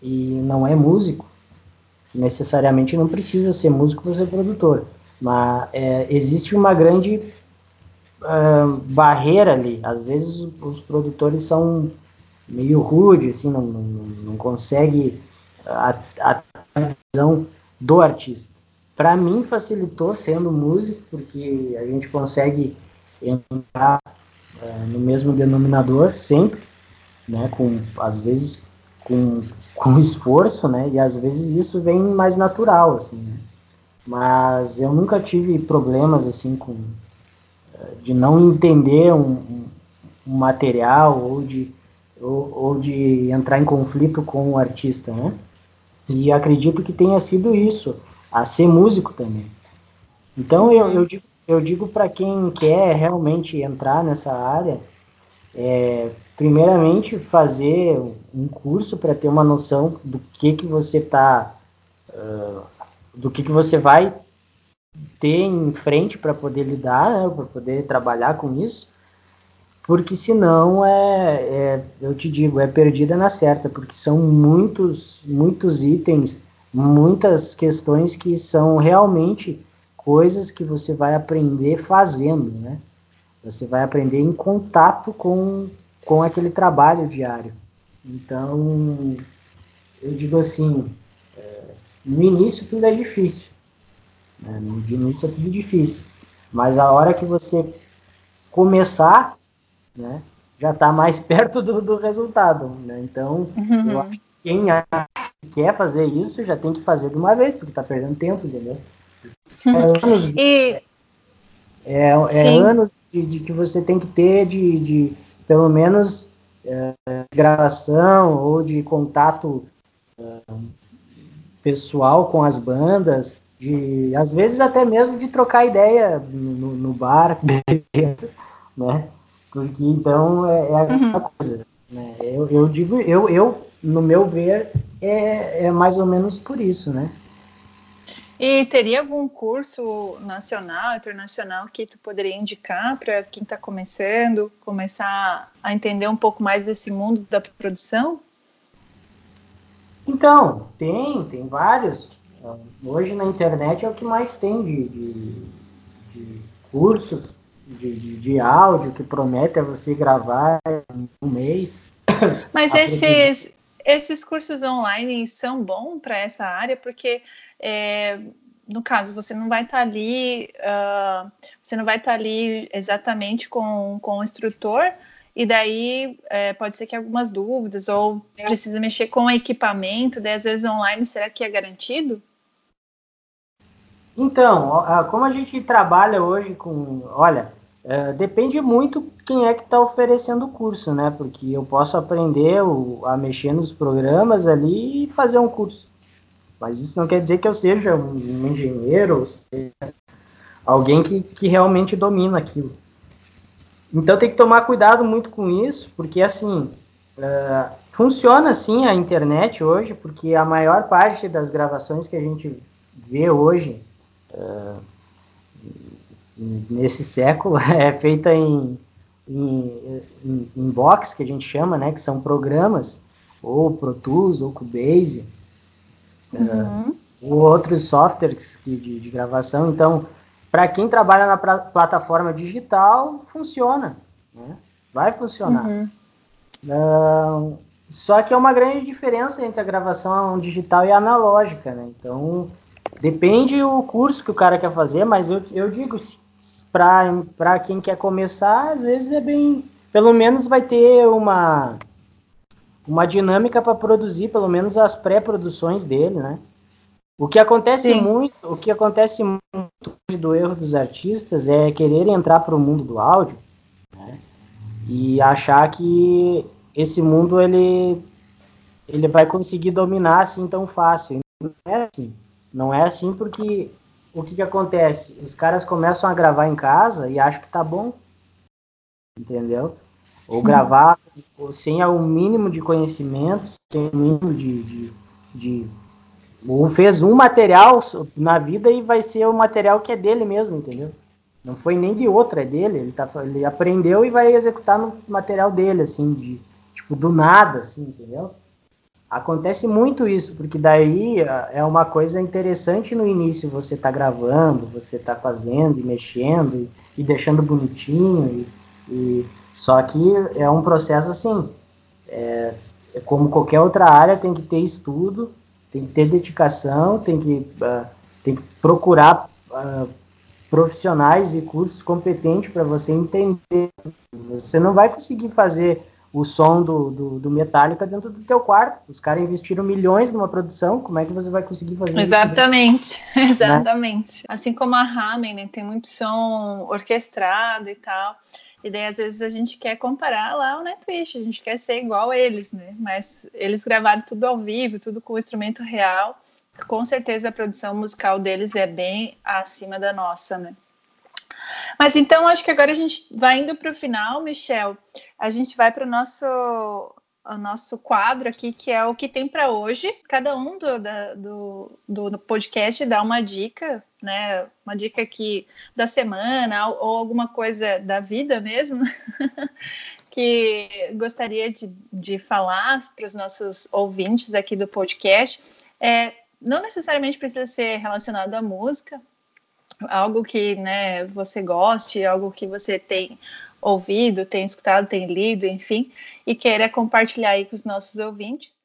e não é músico, necessariamente não precisa ser músico para ser produtor, mas é, existe uma grande uh, barreira ali. Às vezes os produtores são meio rude, assim, não, não, não consegue a, a visão do artista. Para mim facilitou sendo músico, porque a gente consegue entrar uh, no mesmo denominador sempre, né, com às vezes com, com esforço, né, e às vezes isso vem mais natural, assim, né? mas eu nunca tive problemas assim com de não entender um, um material ou de, ou, ou, de entrar em conflito com o artista, né? E acredito que tenha sido isso, a ser músico também. Então eu, eu digo, eu digo para quem quer realmente entrar nessa área, é, primeiramente fazer um curso para ter uma noção do que que você está, uh, do que que você vai ter em frente para poder lidar, né, para poder trabalhar com isso, porque senão é, é, eu te digo, é perdida na certa, porque são muitos, muitos itens, muitas questões que são realmente coisas que você vai aprender fazendo, né? Você vai aprender em contato com, com aquele trabalho diário. Então, eu digo assim, é, no início tudo é difícil, né? No início é tudo difícil. Mas a hora que você começar, né, já está mais perto do, do resultado. Né? Então, uhum. eu acho que quem quer fazer isso já tem que fazer de uma vez, porque está perdendo tempo, entendeu? É anos, e... é, é anos de, de, que você tem que ter de, de pelo menos é, gravação ou de contato é, pessoal com as bandas de às vezes até mesmo de trocar ideia no, no bar, né? Porque então é, é a uhum. coisa. Né? Eu, eu digo, eu, eu, no meu ver, é, é mais ou menos por isso, né? E teria algum curso nacional, internacional que tu poderia indicar para quem está começando, começar a entender um pouco mais desse mundo da produção? Então, tem, tem vários. Hoje na internet é o que mais tem de, de, de cursos de, de, de, áudio que promete a você gravar em um mês. Mas esses, esses cursos online são bons para essa área porque é, no caso, você não vai estar tá ali, uh, você não vai estar tá ali exatamente com, com o instrutor e daí é, pode ser que algumas dúvidas, ou precisa mexer com o equipamento, daí às vezes online, será que é garantido? Então, como a gente trabalha hoje com. Olha, é, depende muito quem é que está oferecendo o curso, né? Porque eu posso aprender o, a mexer nos programas ali e fazer um curso. Mas isso não quer dizer que eu seja um, engenheiro, ou seja, alguém que, que realmente domina aquilo. Então tem que tomar cuidado muito com isso, porque assim, uh, funciona assim a internet hoje, porque a maior parte das gravações que a gente vê hoje. Uh, nesse século é feita em, em, em, em, box, que a gente chama, né, que são programas, ou Pro Tools, ou Cubase, uhum. uh, ou outros softwares que, de, de gravação. Então, para quem trabalha na pra, plataforma digital, funciona, né? vai funcionar. Uhum. Uh, só que é uma grande diferença entre a gravação digital e analógica, né? Então, depende o curso que o cara quer fazer, mas eu, eu digo, para quem quer começar, às vezes é bem. Pelo menos vai ter uma, uma dinâmica para produzir, pelo menos as pré-produções dele, né? O que acontece Sim. muito, o que acontece muito do erro dos artistas é querer entrar para o mundo do áudio né? e achar que esse mundo ele ele vai conseguir dominar assim tão fácil. Não é assim. Não é assim porque o que, que acontece? Os caras começam a gravar em casa e acham que tá bom. Entendeu? Ou Sim. gravar sem o mínimo de conhecimento, sem o mínimo de, de, de, Ou fez um material na vida e vai ser o material que é dele mesmo, entendeu? Não foi nem de outro, é dele. Ele, tá, ele aprendeu e vai executar no material dele, assim, de, tipo, do nada, assim, entendeu? Acontece muito isso, porque daí é, é uma coisa interessante no início você tá gravando, você tá fazendo e mexendo e, e deixando bonitinho, e, e, só que é um processo assim, é, é, como qualquer outra área, tem que ter estudo, tem que ter dedicação, tem que, uh, tem que procurar uh, profissionais e cursos competentes para você entender. Você não vai conseguir fazer o som do, do, do, Metallica dentro do teu quarto. Os caras investiram milhões numa produção, como é que você vai conseguir fazer exatamente, isso? Exatamente, exatamente. Né? Assim como a Ramen, né, tem muito som orquestrado e tal. E daí, às vezes, a gente quer comparar lá o Nightwish, a gente quer ser igual a eles, né? Mas eles gravaram tudo ao vivo, tudo com instrumento real. Com certeza a produção musical deles é bem acima da nossa, né? Mas então acho que agora a gente vai indo para o final, Michel. A gente vai para o nosso o nosso quadro aqui, que é o que tem para hoje. Cada um do, da, do, do, podcast dá uma dica, né? Uma dica aqui da semana ou alguma coisa da vida mesmo, que gostaria de, de falar para os nossos ouvintes aqui do podcast. É, não necessariamente precisa ser relacionado à música, algo que né, você goste, algo que você tem ouvido, tem escutado, tem lido, enfim, e queira compartilhar aí com os nossos ouvintes.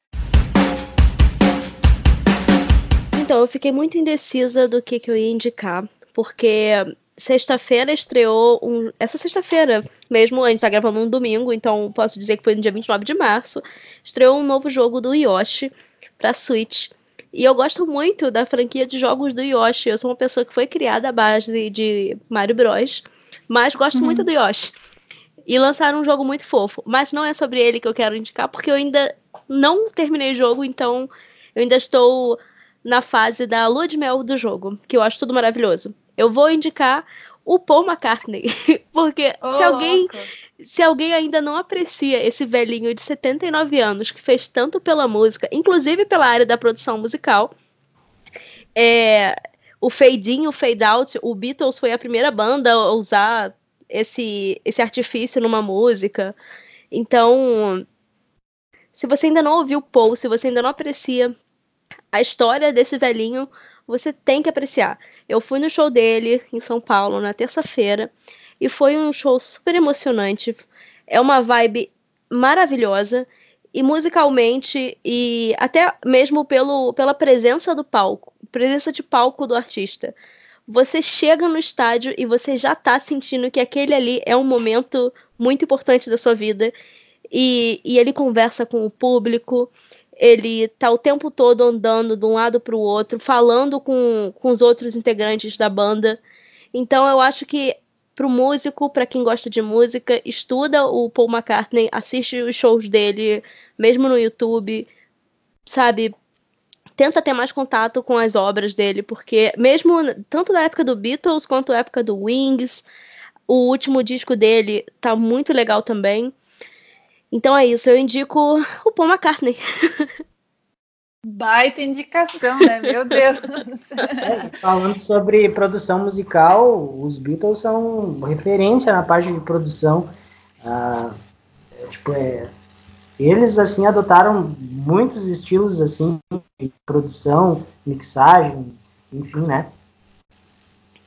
Então, eu fiquei muito indecisa do que, que eu ia indicar, porque sexta-feira estreou um. Essa sexta-feira mesmo, a gente tá gravando um domingo, então posso dizer que foi no dia 29 de março. Estreou um novo jogo do Yoshi pra Switch. E eu gosto muito da franquia de jogos do Yoshi. Eu sou uma pessoa que foi criada à base de Mario Bros. Mas gosto uhum. muito do Yoshi. E lançaram um jogo muito fofo. Mas não é sobre ele que eu quero indicar, porque eu ainda não terminei o jogo, então eu ainda estou na fase da lua de mel do jogo, que eu acho tudo maravilhoso. Eu vou indicar o Paul McCartney, porque oh, se alguém se alguém ainda não aprecia esse velhinho de 79 anos que fez tanto pela música, inclusive pela área da produção musical, é, o fade in, o fade out, o Beatles foi a primeira banda a usar esse, esse artifício numa música. Então, se você ainda não ouviu Paul, se você ainda não aprecia a história desse velhinho, você tem que apreciar. Eu fui no show dele em São Paulo na terça-feira e foi um show super emocionante. É uma vibe maravilhosa e musicalmente e até mesmo pelo, pela presença do palco, presença de palco do artista. você chega no estádio e você já tá sentindo que aquele ali é um momento muito importante da sua vida. E, e ele conversa com o público, ele tá o tempo todo andando de um lado para o outro, falando com, com os outros integrantes da banda. Então eu acho que pro músico, para quem gosta de música, estuda o Paul McCartney, assiste os shows dele, mesmo no YouTube, sabe? Tenta ter mais contato com as obras dele, porque mesmo tanto da época do Beatles quanto da época do Wings, o último disco dele tá muito legal também. Então é isso, eu indico o Paul McCartney. Baita indicação, né? Meu Deus. É, falando sobre produção musical, os Beatles são referência na parte de produção. Ah, é, tipo, é, eles assim adotaram muitos estilos assim de produção, mixagem, enfim, né?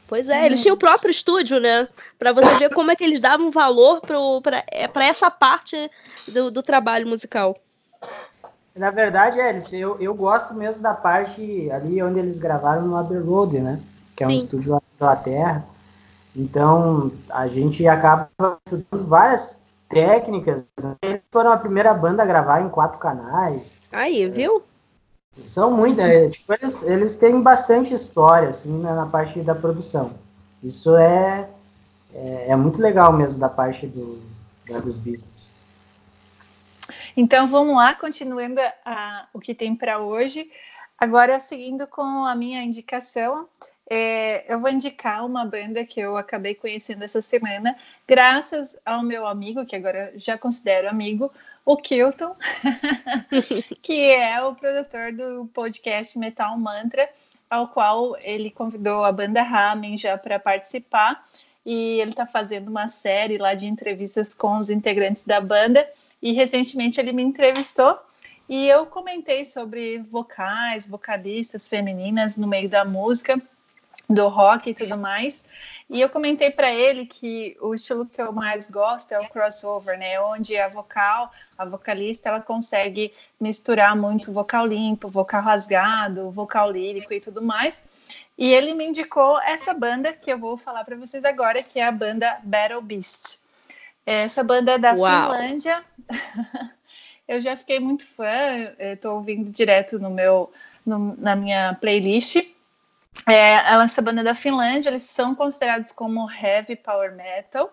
Pois é, eles tinham o próprio estúdio, né? Para você ver como é que eles davam valor para é, essa parte do, do trabalho musical. Na verdade, é, eles, eu, eu gosto mesmo da parte ali onde eles gravaram no Abbey Road, né? Que é Sim. um estúdio lá na Inglaterra. Então, a gente acaba estudando várias técnicas. Eles foram a primeira banda a gravar em quatro canais. Aí, viu? São muitas. É, tipo, eles, eles têm bastante história, assim, na, na parte da produção. Isso é, é, é, muito legal mesmo da parte do, da, dos Beatles. Então vamos lá, continuando a, o que tem para hoje. Agora, seguindo com a minha indicação, é, eu vou indicar uma banda que eu acabei conhecendo essa semana, graças ao meu amigo, que agora já considero amigo, o Kilton, que é o produtor do podcast Metal Mantra, ao qual ele convidou a banda Ramen já para participar. E ele está fazendo uma série lá de entrevistas com os integrantes da banda. E recentemente ele me entrevistou. E eu comentei sobre vocais, vocalistas femininas no meio da música, do rock e tudo mais. E eu comentei para ele que o estilo que eu mais gosto é o crossover, né? Onde a vocal, a vocalista, ela consegue misturar muito vocal limpo, vocal rasgado, vocal lírico e tudo mais. E ele me indicou essa banda que eu vou falar para vocês agora, que é a banda Battle Beast. Essa banda é da Uau. Finlândia. eu já fiquei muito fã, estou ouvindo direto no meu, no, na minha playlist. É, essa banda da Finlândia, eles são considerados como heavy power metal.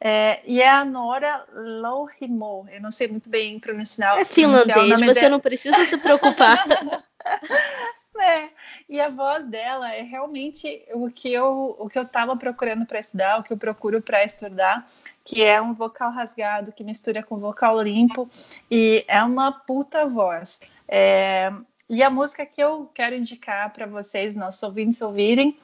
É, e é a Nora Louhimo. Eu não sei muito bem pronunciar. É finlandês, você dela. não precisa se preocupar. É, e a voz dela é realmente o que eu o que eu estava procurando para estudar, o que eu procuro para estudar, que é um vocal rasgado que mistura com vocal limpo e é uma puta voz. É, e a música que eu quero indicar para vocês, nossos ouvintes ouvirem,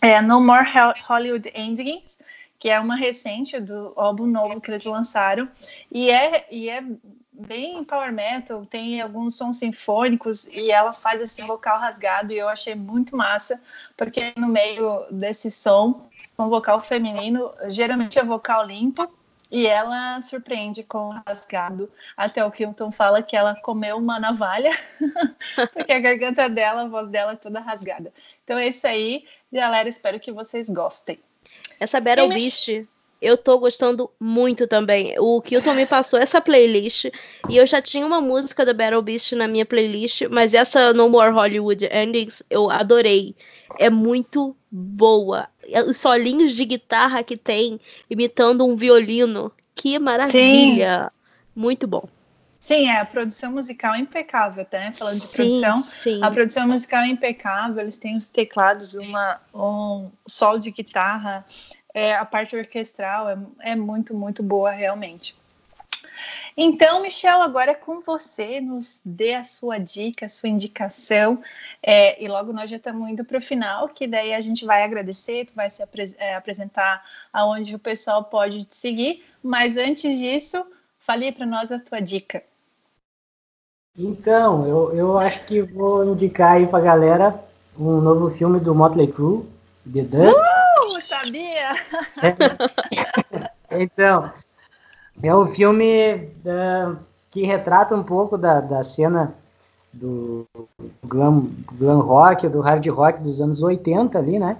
é No More Hollywood Endings, que é uma recente do álbum novo que eles lançaram. E é e é bem power metal, tem alguns sons sinfônicos e ela faz esse vocal rasgado e eu achei muito massa, porque no meio desse som, um vocal feminino, geralmente é vocal limpo e ela surpreende com o rasgado. Até o Kilton fala que ela comeu uma navalha, porque a garganta dela, a voz dela é toda rasgada. Então é isso aí, galera, espero que vocês gostem. Essa Battle Beast eu tô gostando muito também. O Kilton me passou essa playlist e eu já tinha uma música da Battle Beast na minha playlist, mas essa No More Hollywood Endings eu adorei. É muito boa. Os solinhos de guitarra que tem imitando um violino. Que maravilha! Sim. Muito bom. Sim, é, a produção musical é impecável, né? Falando de sim, produção, sim. a produção musical é impecável, eles têm os teclados, uma, um solo de guitarra, é, a parte orquestral é, é muito, muito boa, realmente. Então, Michel, agora é com você, nos dê a sua dica, a sua indicação, é, e logo nós já estamos indo para o final, que daí a gente vai agradecer, tu vai se apres é, apresentar aonde o pessoal pode te seguir, mas antes disso, fale para nós a tua dica. Então, eu, eu acho que vou indicar aí para a galera um novo filme do Motley Crue, The Dust. Uh! sabia? É. Então, é o filme da, que retrata um pouco da, da cena do glam, glam rock, do hard rock dos anos 80 ali, né?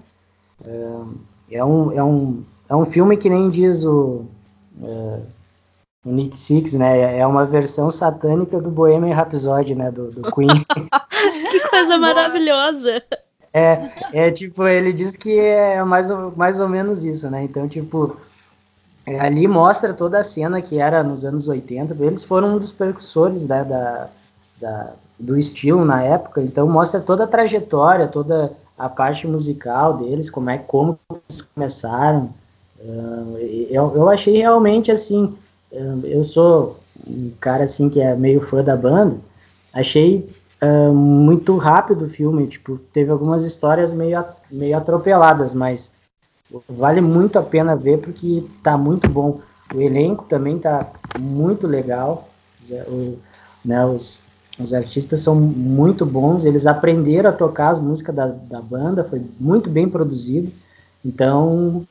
É, é, um, é, um, é um filme que nem diz o, é, o Nick Six, né? É uma versão satânica do Bohemian Rhapsody, né? Do, do Queen. que coisa maravilhosa! É, é tipo, ele diz que é mais ou, mais ou menos isso, né? Então, tipo, ali mostra toda a cena que era nos anos 80. Eles foram um dos precursores né, da, da, do estilo na época, então mostra toda a trajetória, toda a parte musical deles, como é como eles começaram. Eu, eu achei realmente assim, eu sou um cara assim que é meio fã da banda, achei muito rápido o filme, tipo, teve algumas histórias meio, meio atropeladas, mas vale muito a pena ver porque tá muito bom. O elenco também tá muito legal. O, né, os, os artistas são muito bons, eles aprenderam a tocar as músicas da, da banda, foi muito bem produzido. Então,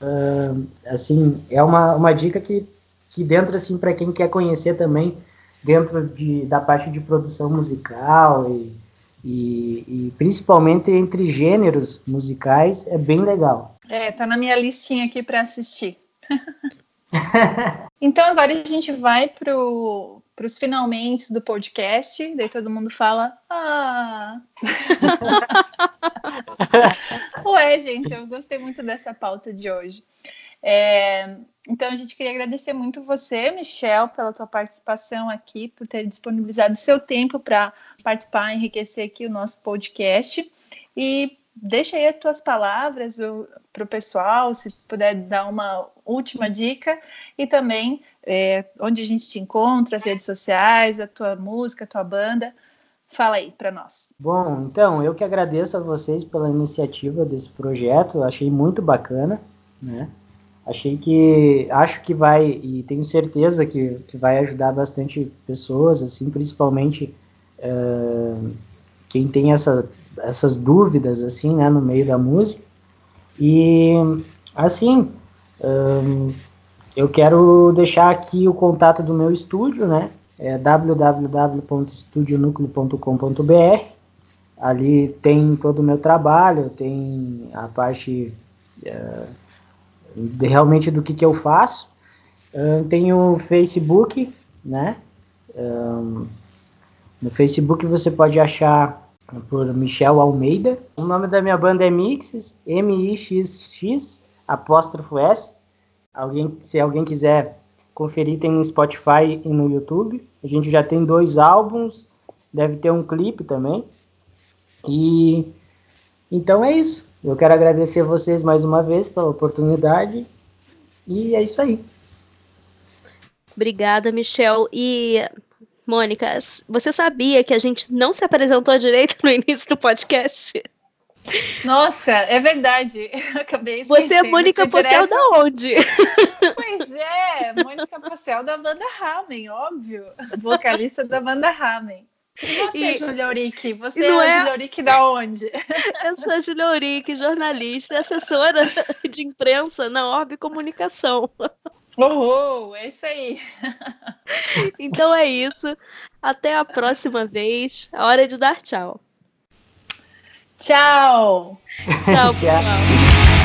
uh, assim, é uma, uma dica que, que dentro, assim, para quem quer conhecer também, dentro de, da parte de produção musical e, e, e principalmente entre gêneros musicais, é bem legal. É, tá na minha listinha aqui para assistir. então agora a gente vai pro para os finalmente do podcast, daí todo mundo fala, ah. Ué, gente, eu gostei muito dessa pauta de hoje. É, então, a gente queria agradecer muito você, Michel, pela tua participação aqui, por ter disponibilizado seu tempo para participar, enriquecer aqui o nosso podcast. E deixa aí as tuas palavras para o pessoal, se puder dar uma última dica, e também é, onde a gente te encontra, as redes sociais, a tua música, a tua banda. Fala aí para nós. Bom, então, eu que agradeço a vocês pela iniciativa desse projeto, achei muito bacana, né? Achei que, acho que vai, e tenho certeza que, que vai ajudar bastante pessoas, assim, principalmente uh, quem tem essa essas dúvidas assim, né, no meio da música. E assim, um, eu quero deixar aqui o contato do meu estúdio, né? É www.estudionucleo.com.br. Ali tem todo o meu trabalho, tem a parte uh, de, realmente do que, que eu faço. Uh, tem o Facebook, né? Um, no Facebook você pode achar por Michel Almeida. O nome da minha banda é Mixes, M-I-X-X, apóstrofo S. Alguém, se alguém quiser conferir, tem no Spotify e no YouTube. A gente já tem dois álbuns, deve ter um clipe também. E então é isso. Eu quero agradecer a vocês mais uma vez pela oportunidade. E é isso aí. Obrigada, Michel. E Mônica, você sabia que a gente não se apresentou direito no início do podcast? Nossa, é verdade. acabei Você é Mônica Pocel da onde? Pois é, Mônica Pocel da banda Ramen, óbvio. Vocalista da banda Ramen. E você, e, Julia Uric? Você é, é Julia Uric da onde? Eu sou a Julia Uric, jornalista assessora de imprensa na Orbe Comunicação. Oh, é isso aí. então é isso. Até a próxima vez. A hora de dar tchau. Tchau. Tchau, pessoal.